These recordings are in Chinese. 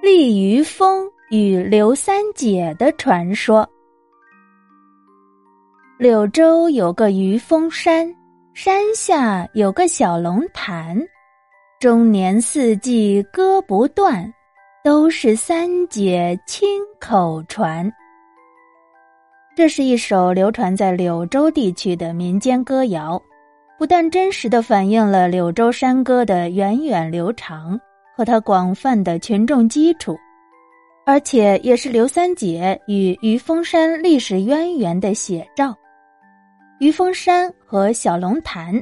利于峰与刘三姐的传说。柳州有个余峰山，山下有个小龙潭，终年四季歌不断，都是三姐亲口传。这是一首流传在柳州地区的民间歌谣，不但真实的反映了柳州山歌的源远流长。和他广泛的群众基础，而且也是刘三姐与于峰山历史渊源的写照。于峰山和小龙潭，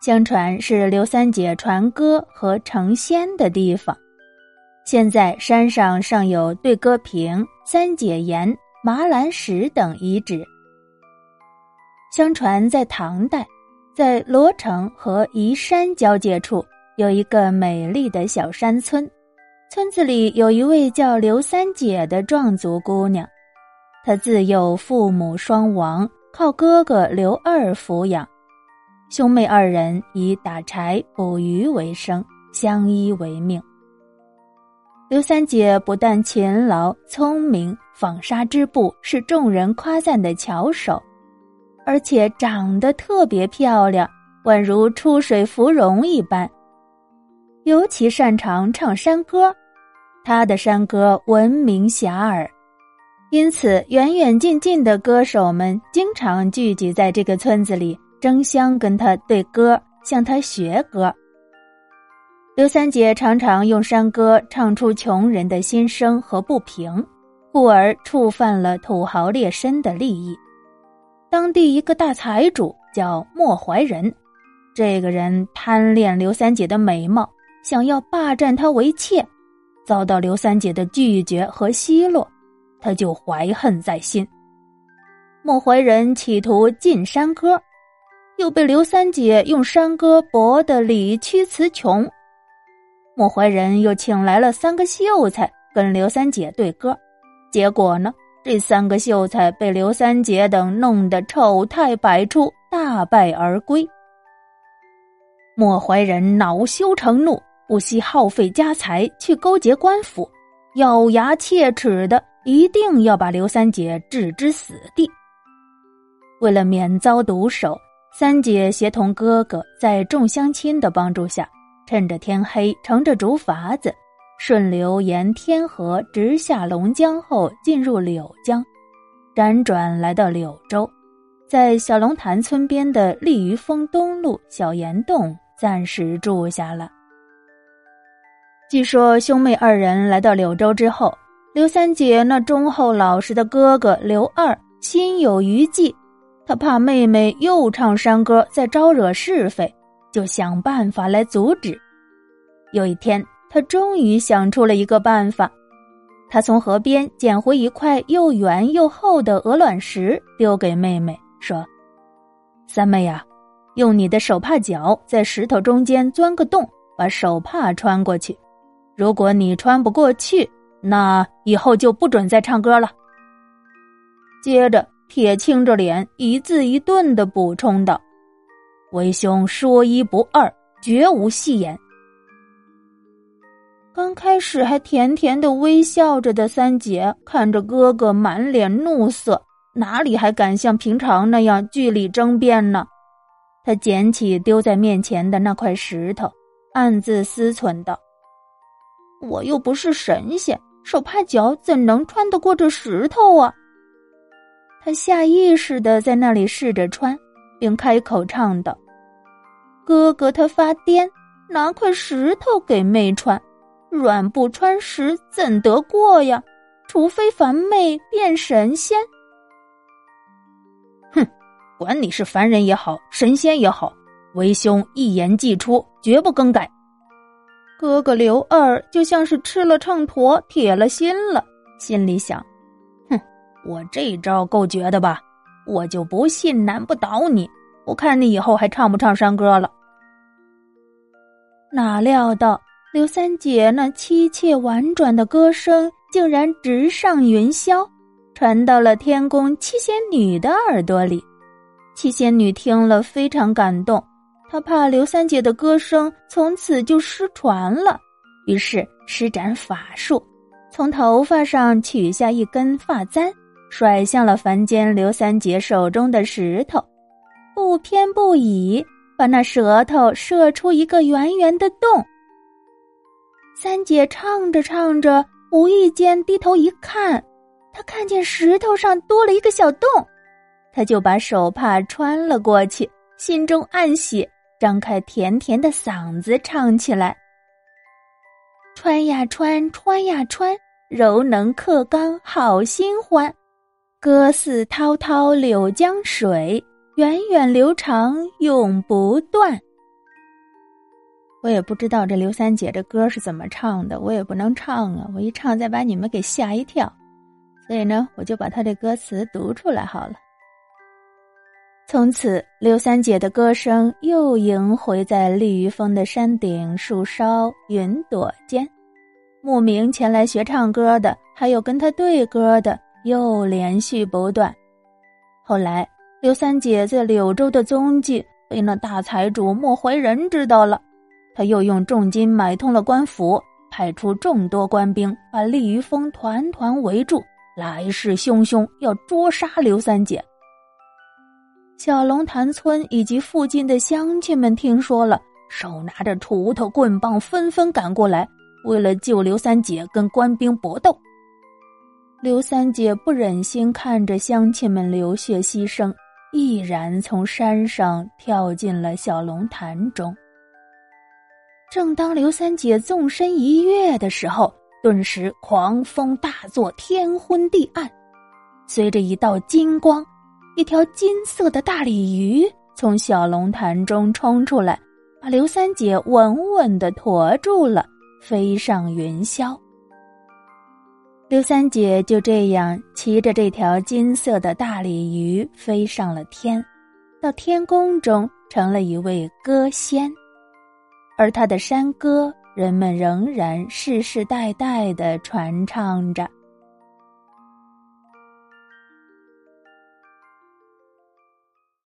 相传是刘三姐传歌和成仙的地方。现在山上尚有对歌亭、三姐岩、麻兰石等遗址。相传在唐代，在罗城和宜山交界处。有一个美丽的小山村，村子里有一位叫刘三姐的壮族姑娘，她自幼父母双亡，靠哥哥刘二抚养，兄妹二人以打柴捕鱼为生，相依为命。刘三姐不但勤劳聪明，纺纱织布是众人夸赞的巧手，而且长得特别漂亮，宛如出水芙蓉一般。尤其擅长唱山歌，他的山歌闻名遐迩，因此远远近近的歌手们经常聚集在这个村子里，争相跟他对歌，向他学歌。刘三姐常常用山歌唱出穷人的心声和不平，故而触犯了土豪劣绅的利益。当地一个大财主叫莫怀仁，这个人贪恋刘三姐的美貌。想要霸占她为妾，遭到刘三姐的拒绝和奚落，他就怀恨在心。莫怀仁企图禁山歌，又被刘三姐用山歌驳得理屈词穷。莫怀仁又请来了三个秀才跟刘三姐对歌，结果呢，这三个秀才被刘三姐等弄得丑态百出，大败而归。莫怀仁恼羞成怒。不惜耗费家财去勾结官府，咬牙切齿的一定要把刘三姐置之死地。为了免遭毒手，三姐协同哥哥在众乡亲的帮助下，趁着天黑，乘着竹筏子，顺流沿天河直下龙江后进入柳江，辗转来到柳州，在小龙潭村边的利于峰东路小岩洞暂时住下了。据说兄妹二人来到柳州之后，刘三姐那忠厚老实的哥哥刘二心有余悸，他怕妹妹又唱山歌再招惹是非，就想办法来阻止。有一天，他终于想出了一个办法，他从河边捡回一块又圆又厚的鹅卵石，丢给妹妹，说：“三妹呀，用你的手帕脚在石头中间钻个洞，把手帕穿过去。”如果你穿不过去，那以后就不准再唱歌了。接着，铁青着脸，一字一顿的补充道：“为兄说一不二，绝无戏言。”刚开始还甜甜的微笑着的三姐，看着哥哥满脸怒色，哪里还敢像平常那样据理争辩呢？他捡起丢在面前的那块石头，暗自思忖道。我又不是神仙，手帕脚怎能穿得过这石头啊？他下意识的在那里试着穿，并开口唱道：“哥哥他发癫，拿块石头给妹穿，软不穿石怎得过呀？除非凡妹变神仙。”哼，管你是凡人也好，神仙也好，为兄一言既出，绝不更改。哥哥刘二就像是吃了秤砣，铁了心了，心里想：“哼，我这招够绝的吧？我就不信难不倒你！我看你以后还唱不唱山歌了？”哪料到刘三姐那凄切婉转的歌声竟然直上云霄，传到了天宫七仙女的耳朵里。七仙女听了非常感动。他怕刘三姐的歌声从此就失传了，于是施展法术，从头发上取下一根发簪，甩向了凡间刘三姐手中的石头，不偏不倚，把那舌头射出一个圆圆的洞。三姐唱着唱着，无意间低头一看，她看见石头上多了一个小洞，她就把手帕穿了过去，心中暗喜，张开甜甜的嗓子唱起来。穿呀穿，穿呀穿，柔能克刚好心欢。歌似滔滔柳江水，源远流长永不断。我也不知道这刘三姐这歌是怎么唱的，我也不能唱啊！我一唱再把你们给吓一跳，所以呢，我就把她这歌词读出来好了。从此，刘三姐的歌声又萦回在立于峰的山顶树梢云朵间。慕名前来学唱歌的，还有跟他对歌的，又连续不断。后来，刘三姐在柳州的踪迹被那大财主莫怀仁知道了，他又用重金买通了官府，派出众多官兵，把利于峰团团围住，来势汹汹，要捉杀刘三姐。小龙潭村以及附近的乡亲们听说了，手拿着锄头、棍棒，纷纷赶过来。为了救刘三姐，跟官兵搏斗。刘三姐不忍心看着乡亲们流血牺牲，毅然从山上跳进了小龙潭中。正当刘三姐纵身一跃的时候，顿时狂风大作，天昏地暗。随着一道金光，一条金色的大鲤鱼从小龙潭中冲出来，把刘三姐稳稳的驮住了。飞上云霄，刘三姐就这样骑着这条金色的大鲤鱼飞上了天，到天宫中成了一位歌仙，而她的山歌，人们仍然世世代代的传唱着。